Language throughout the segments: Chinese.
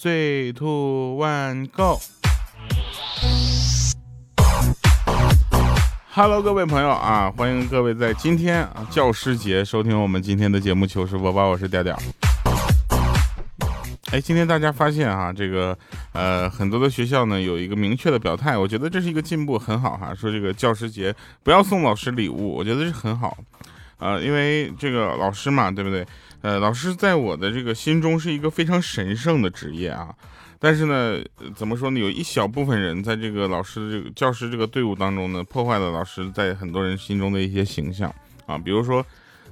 Three, two, one, go. Hello，各位朋友啊，欢迎各位在今天啊教师节收听我们今天的节目《糗事播报》，我是调调。哎，今天大家发现哈，这个呃很多的学校呢有一个明确的表态，我觉得这是一个进步，很好哈。说这个教师节不要送老师礼物，我觉得是很好。呃，因为这个老师嘛，对不对？呃，老师在我的这个心中是一个非常神圣的职业啊。但是呢，怎么说呢？有一小部分人在这个老师这个教师这个队伍当中呢，破坏了老师在很多人心中的一些形象啊。比如说，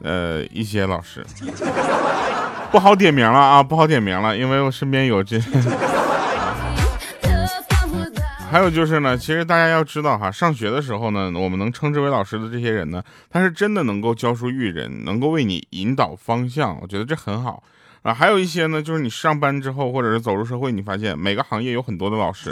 呃，一些老师 不好点名了啊，不好点名了，因为我身边有这。还有就是呢，其实大家要知道哈，上学的时候呢，我们能称之为老师的这些人呢，他是真的能够教书育人，能够为你引导方向，我觉得这很好啊。还有一些呢，就是你上班之后或者是走入社会，你发现每个行业有很多的老师，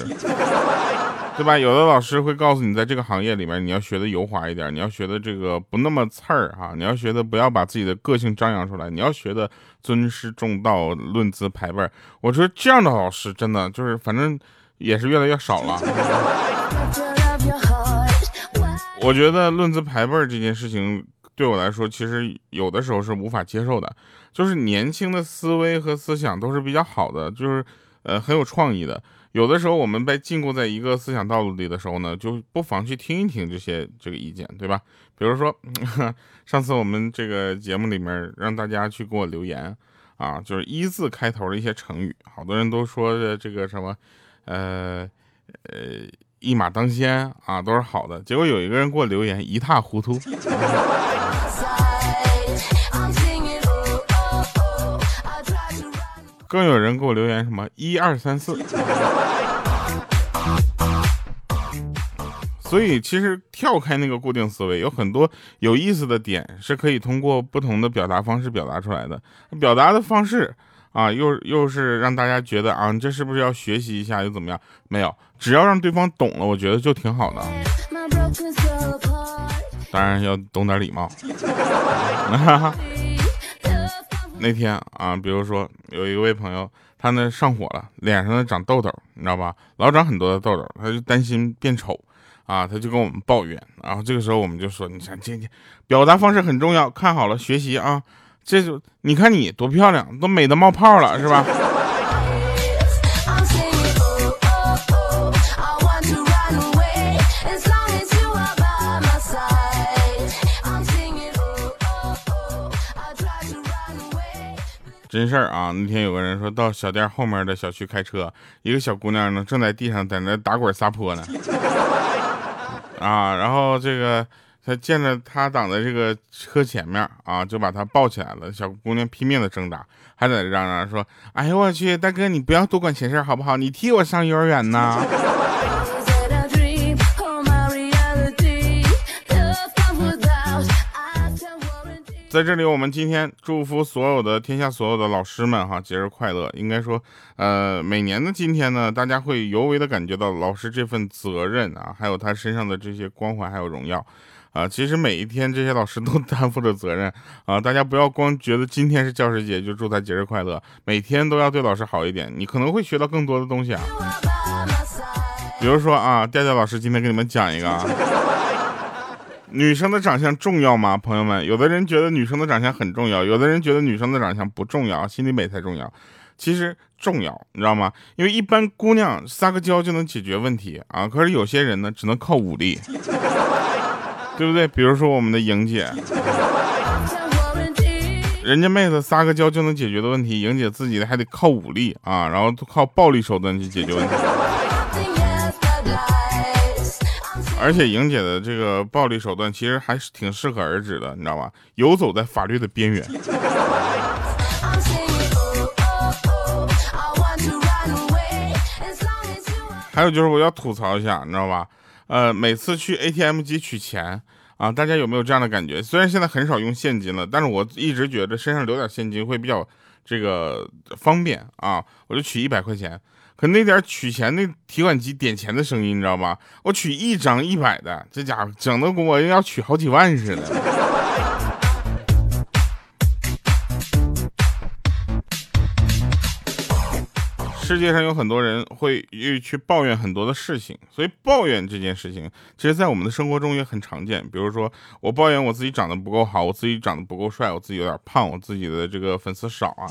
对吧？有的老师会告诉你，在这个行业里面，你要学的油滑一点，你要学的这个不那么刺儿哈，你要学的不要把自己的个性张扬出来，你要学的尊师重道、论资排辈。我觉得这样的老师真的就是反正。也是越来越少了。我觉得论资排辈这件事情对我来说，其实有的时候是无法接受的。就是年轻的思维和思想都是比较好的，就是呃很有创意的。有的时候我们被禁锢在一个思想道路里的时候呢，就不妨去听一听这些这个意见，对吧？比如说上次我们这个节目里面让大家去给我留言啊，就是一字开头的一些成语，好多人都说的这个什么。呃呃，一马当先啊，都是好的。结果有一个人给我留言一塌糊涂，更有人给我留言什么一二三四。所以其实跳开那个固定思维，有很多有意思的点是可以通过不同的表达方式表达出来的。表达的方式。啊，又又是让大家觉得啊，这是不是要学习一下又怎么样？没有，只要让对方懂了，我觉得就挺好的。当然要懂点礼貌。那天啊，比如说有一位朋友，他呢上火了，脸上呢长痘痘，你知道吧？老长很多的痘痘，他就担心变丑啊，他就跟我们抱怨。然后这个时候我们就说，你看，这这表达方式很重要，看好了学习啊。这就你看你多漂亮，都美的冒泡了，是吧？真事儿啊！那天有个人说到小店后面的小区开车，一个小姑娘呢正在地上在那打滚撒泼呢，啊，然后这个。他见着他挡在这个车前面啊，就把他抱起来了。小姑娘拼命的挣扎，还在嚷嚷说：“哎呦我去，大哥你不要多管闲事好不好？你替我上幼儿园呢。”在这里，我们今天祝福所有的天下所有的老师们哈，节日快乐。应该说，呃，每年的今天呢，大家会尤为的感觉到老师这份责任啊，还有他身上的这些光环还有荣耀。啊，其实每一天这些老师都 担负着责任啊！大家不要光觉得今天是教师节就祝他节日快乐，每天都要对老师好一点，你可能会学到更多的东西啊。比如说啊，调调老师今天给你们讲一个啊，女生的长相重要吗？朋友们，有的人觉得女生的长相很重要，有的人觉得女生的长相不重要，心里美才重要。其实重要，你知道吗？因为一般姑娘撒个娇就能解决问题啊，可是有些人呢，只能靠武力。对不对？比如说我们的莹姐，人家妹子撒个娇就能解决的问题，莹姐自己还得靠武力啊，然后靠暴力手段去解决问题。而且莹姐的这个暴力手段其实还是挺适可而止的，你知道吧？游走在法律的边缘。还有就是我要吐槽一下，你知道吧？呃，每次去 ATM 机取钱啊，大家有没有这样的感觉？虽然现在很少用现金了，但是我一直觉得身上留点现金会比较这个方便啊。我就取一百块钱，可那点取钱那提款机点钱的声音，你知道吧？我取一张一百的，这家伙整的跟我要取好几万似的。世界上有很多人会去抱怨很多的事情，所以抱怨这件事情，其实在我们的生活中也很常见。比如说，我抱怨我自己长得不够好，我自己长得不够帅，我自己有点胖，我自己的这个粉丝少啊，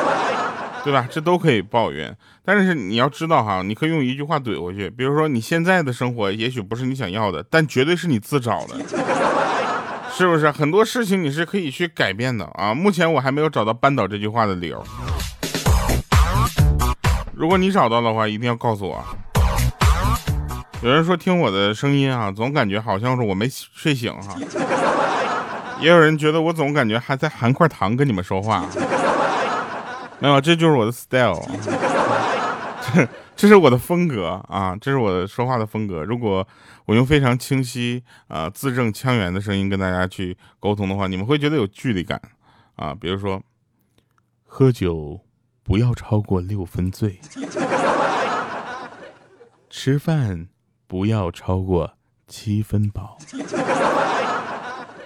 对吧？这都可以抱怨。但是你要知道哈，你可以用一句话怼回去，比如说你现在的生活也许不是你想要的，但绝对是你自找的，是不是？很多事情你是可以去改变的啊。目前我还没有找到扳倒这句话的理由。如果你找到的话，一定要告诉我。有人说听我的声音啊，总感觉好像是我没睡醒哈。也有人觉得我总感觉还在含块糖跟你们说话。没有，这就是我的 style，这 这是我的风格啊，这是我说话的风格。如果我用非常清晰啊、字正腔圆的声音跟大家去沟通的话，你们会觉得有距离感啊。比如说，喝酒。不要超过六分醉，吃饭不要超过七分饱，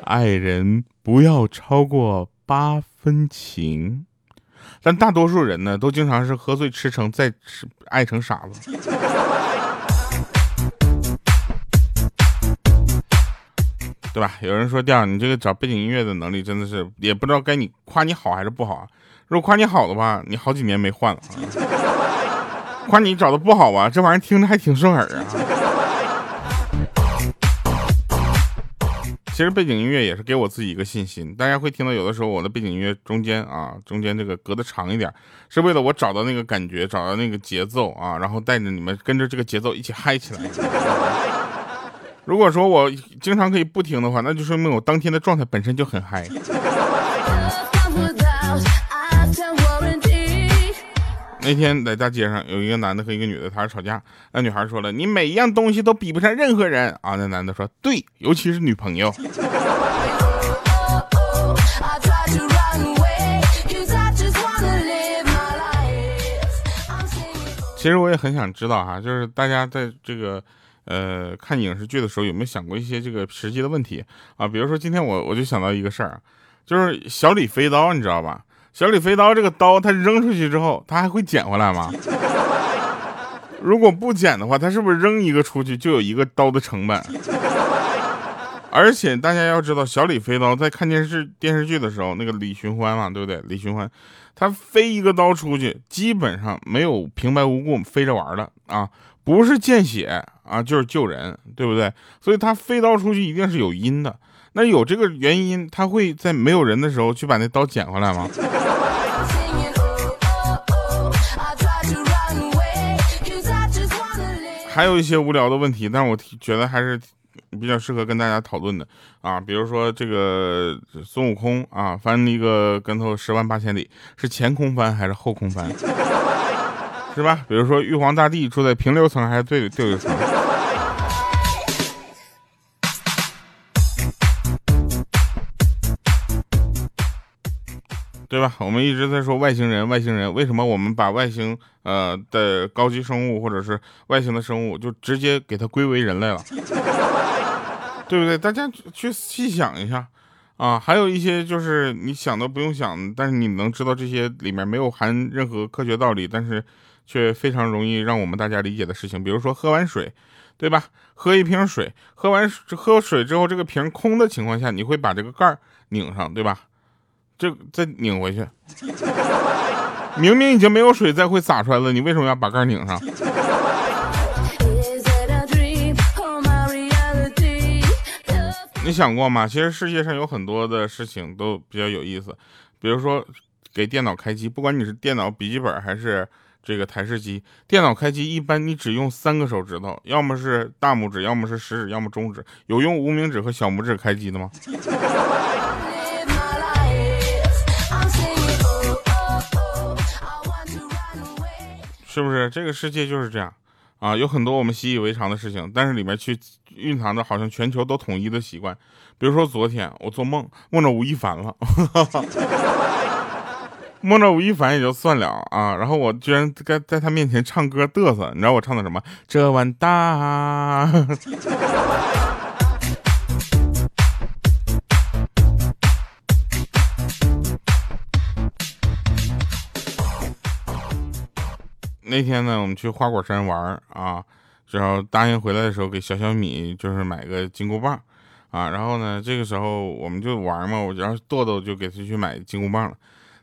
爱人不要超过八分情。但大多数人呢，都经常是喝醉吃成，再吃爱成傻子，对吧？有人说调，你这个找背景音乐的能力真的是，也不知道该你夸你好还是不好啊。如果夸你好的话，你好几年没换了；夸你找的不好吧，这玩意儿听着还挺顺耳啊。其实背景音乐也是给我自己一个信心。大家会听到有的时候我的背景音乐中间啊，中间这个隔的长一点，是为了我找到那个感觉，找到那个节奏啊，然后带着你们跟着这个节奏一起嗨起来。如果说我经常可以不听的话，那就说明我当天的状态本身就很嗨。那天在大街上，有一个男的和一个女的，他是吵架。那女孩说了：“你每一样东西都比不上任何人啊！”那男的说：“对，尤其是女朋友。”其实我也很想知道哈，就是大家在这个呃看影视剧的时候，有没有想过一些这个实际的问题啊？比如说今天我我就想到一个事儿，就是小李飞刀，你知道吧？小李飞刀这个刀，它扔出去之后，它还会捡回来吗？如果不捡的话，它是不是扔一个出去就有一个刀的成本？而且大家要知道，小李飞刀在看电视电视剧的时候，那个李寻欢嘛，对不对？李寻欢，他飞一个刀出去，基本上没有平白无故飞着玩的啊，不是见血啊，就是救人，对不对？所以他飞刀出去一定是有因的。那有这个原因，他会在没有人的时候去把那刀捡回来吗？还有一些无聊的问题，但是我觉得还是比较适合跟大家讨论的啊。比如说这个孙悟空啊，翻一个跟头十万八千里，是前空翻还是后空翻？是吧？比如说玉皇大帝住在平流层还是对对流层？对吧？我们一直在说外星人，外星人为什么我们把外星呃的高级生物或者是外星的生物就直接给它归为人类了，对不对？大家去细想一下啊，还有一些就是你想都不用想，但是你能知道这些里面没有含任何科学道理，但是却非常容易让我们大家理解的事情，比如说喝完水，对吧？喝一瓶水，喝完喝水之后这个瓶空的情况下，你会把这个盖儿拧上，对吧？这再拧回去，明明已经没有水再会洒出来了，你为什么要把盖拧上？你想过吗？其实世界上有很多的事情都比较有意思，比如说给电脑开机，不管你是电脑笔记本还是这个台式机，电脑开机一般你只用三个手指头，要么是大拇指，要么是食指，要么中指，有用无名指和小拇指开机的吗？是不是这个世界就是这样啊？有很多我们习以为常的事情，但是里面去蕴藏着好像全球都统一的习惯。比如说昨天我做梦，梦着吴亦凡了，梦着吴亦凡也就算了啊，然后我居然在在他面前唱歌嘚瑟，你知道我唱的什么？这碗大。那天呢，我们去花果山玩啊，然后答应回来的时候给小小米就是买个金箍棒啊，然后呢，这个时候我们就玩嘛，我然后豆豆就给他去买金箍棒了。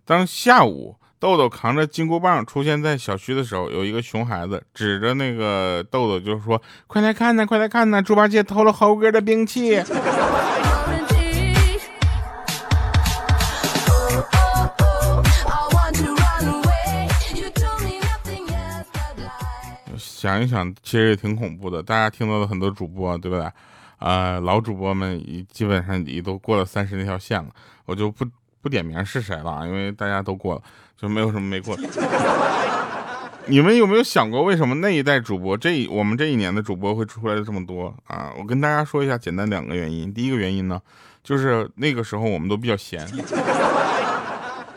当下午豆豆扛着金箍棒出现在小区的时候，有一个熊孩子指着那个豆豆就说：“快来看呐，快来看呐，猪八戒偷了猴哥的兵器。” 想一想，其实也挺恐怖的。大家听到的很多主播，对不对？呃，老主播们已基本上也都过了三十那条线了，我就不不点名是谁了，因为大家都过了，就没有什么没过的。你们有没有想过，为什么那一代主播，这我们这一年的主播会出来的这么多啊？我跟大家说一下，简单两个原因。第一个原因呢，就是那个时候我们都比较闲。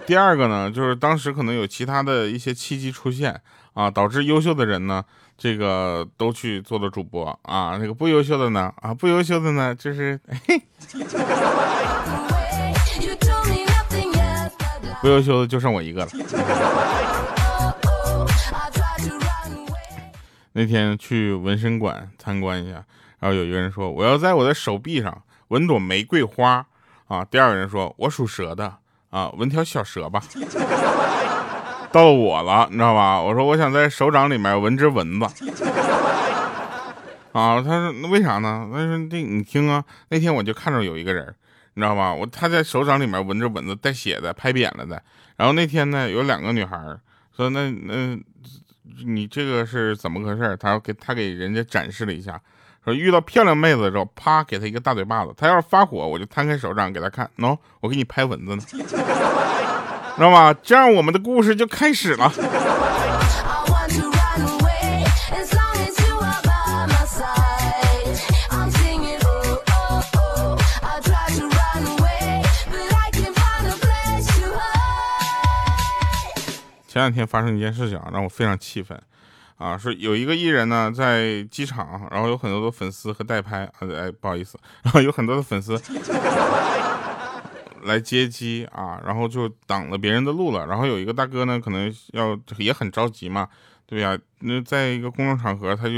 第二个呢，就是当时可能有其他的一些契机出现啊，导致优秀的人呢。这个都去做了主播啊，那个不优秀的呢啊，不优秀的呢就是嘿，不优秀的就剩我一个了。那天去纹身馆参观一下，然后有一个人说我要在我的手臂上纹朵玫瑰花啊，第二个人说我属蛇的啊，纹条小蛇吧。到我了，你知道吧？我说我想在手掌里面纹只蚊子，啊，他说那为啥呢？他说这你听啊，那天我就看着有一个人，你知道吧？我他在手掌里面纹着蚊子，带血的，拍扁了的。然后那天呢，有两个女孩说那那你这个是怎么回事？他给他给人家展示了一下，遇到漂亮妹子的时候，啪给她一个大嘴巴子。她要是发火，我就摊开手掌给她看，喏，我给你拍蚊子呢。知道吗？这样我们的故事就开始了。前两天发生一件事情啊让我非常气愤啊！是有一个艺人呢在机场，然后有很多的粉丝和代拍啊，哎，不好意思，然后有很多的粉丝。来接机啊，然后就挡了别人的路了。然后有一个大哥呢，可能要也很着急嘛，对呀。那在一个公众场合，他就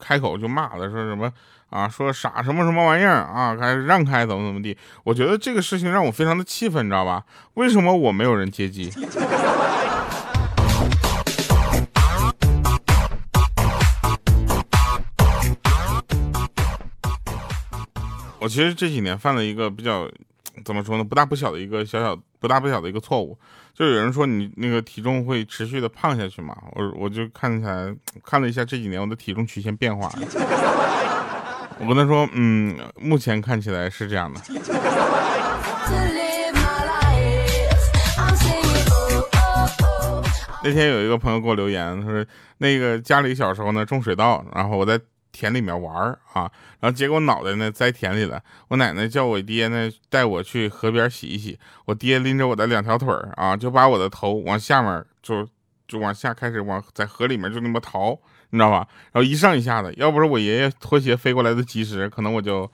开口就骂了，说什么啊，说傻什么什么玩意儿啊，还让开怎么怎么地。我觉得这个事情让我非常的气愤，你知道吧？为什么我没有人接机？其实这几年犯了一个比较。怎么说呢？不大不小的一个小小不大不小的一个错误，就有人说你那个体重会持续的胖下去嘛？我我就看起来看了一下这几年我的体重曲线变化，我跟他说，嗯，目前看起来是这样的。那天有一个朋友给我留言，他说那个家里小时候呢种水稻，然后我在。田里面玩儿啊，然后结果脑袋呢栽田里了。我奶奶叫我爹呢带我去河边洗一洗。我爹拎着我的两条腿儿啊，就把我的头往下面就就往下开始往在河里面就那么逃，你知道吧？然后一上一下的，要不是我爷爷拖鞋飞过来的及时，可能我就。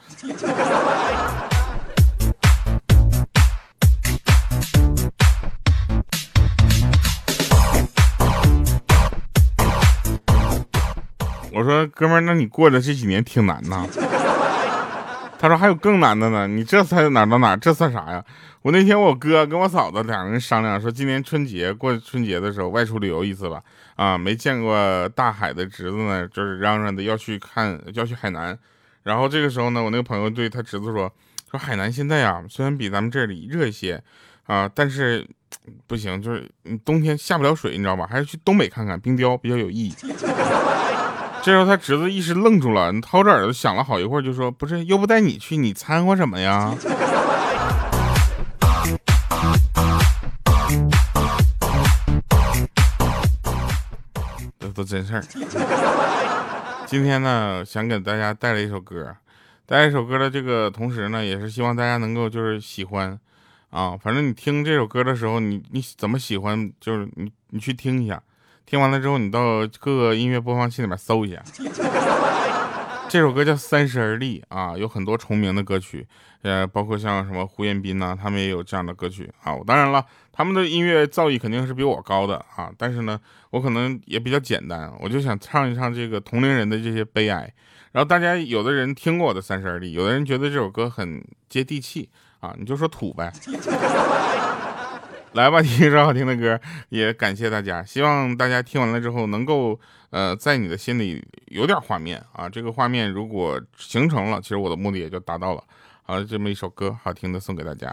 我说哥们儿，那你过的这几年挺难呐。他说还有更难的呢，你这才哪到哪，这算啥呀？我那天我哥跟我嫂子两个人商量说，今年春节过春节的时候外出旅游一次吧。啊，没见过大海的侄子呢，就是嚷嚷的要去看，要去海南。然后这个时候呢，我那个朋友对他侄子说，说海南现在啊，虽然比咱们这里热一些啊，但是不行，就是冬天下不了水，你知道吧？还是去东北看看冰雕比较有意义。这时候他侄子一时愣住了，掏着耳朵想了好一会儿，就说：“不是，又不带你去，你掺和什么呀？”这都真事儿。今天呢，想给大家带来一首歌，带来一首歌的这个同时呢，也是希望大家能够就是喜欢啊。反正你听这首歌的时候，你你怎么喜欢，就是你你去听一下。听完了之后，你到各个音乐播放器里面搜一下。这首歌叫《三十而立》啊，有很多重名的歌曲，呃，包括像什么胡彦斌呐，他们也有这样的歌曲啊。当然了，他们的音乐造诣肯定是比我高的啊，但是呢，我可能也比较简单，我就想唱一唱这个同龄人的这些悲哀。然后大家有的人听过我的《三十而立》，有的人觉得这首歌很接地气啊，你就说土呗。来吧，听一首好听的歌，也感谢大家。希望大家听完了之后，能够呃，在你的心里有点画面啊。这个画面如果形成了，其实我的目的也就达到了。好了，这么一首歌，好听的送给大家。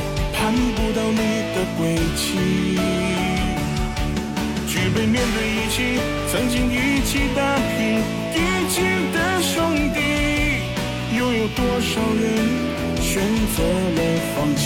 看不到你的轨迹，举杯面对一起，曾经一起打拼一起的兄弟，又有多少人选择了放弃？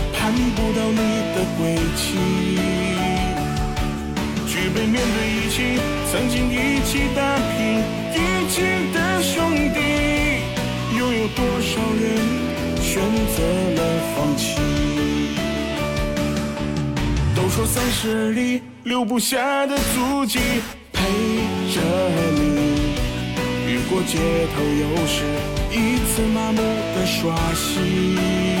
看不到你的轨迹，举杯面对一起，曾经一起打拼一起的兄弟，又有多少人选择了放弃？都说三十而立，留不下的足迹陪着你，越过街头，又是一次麻木的刷新。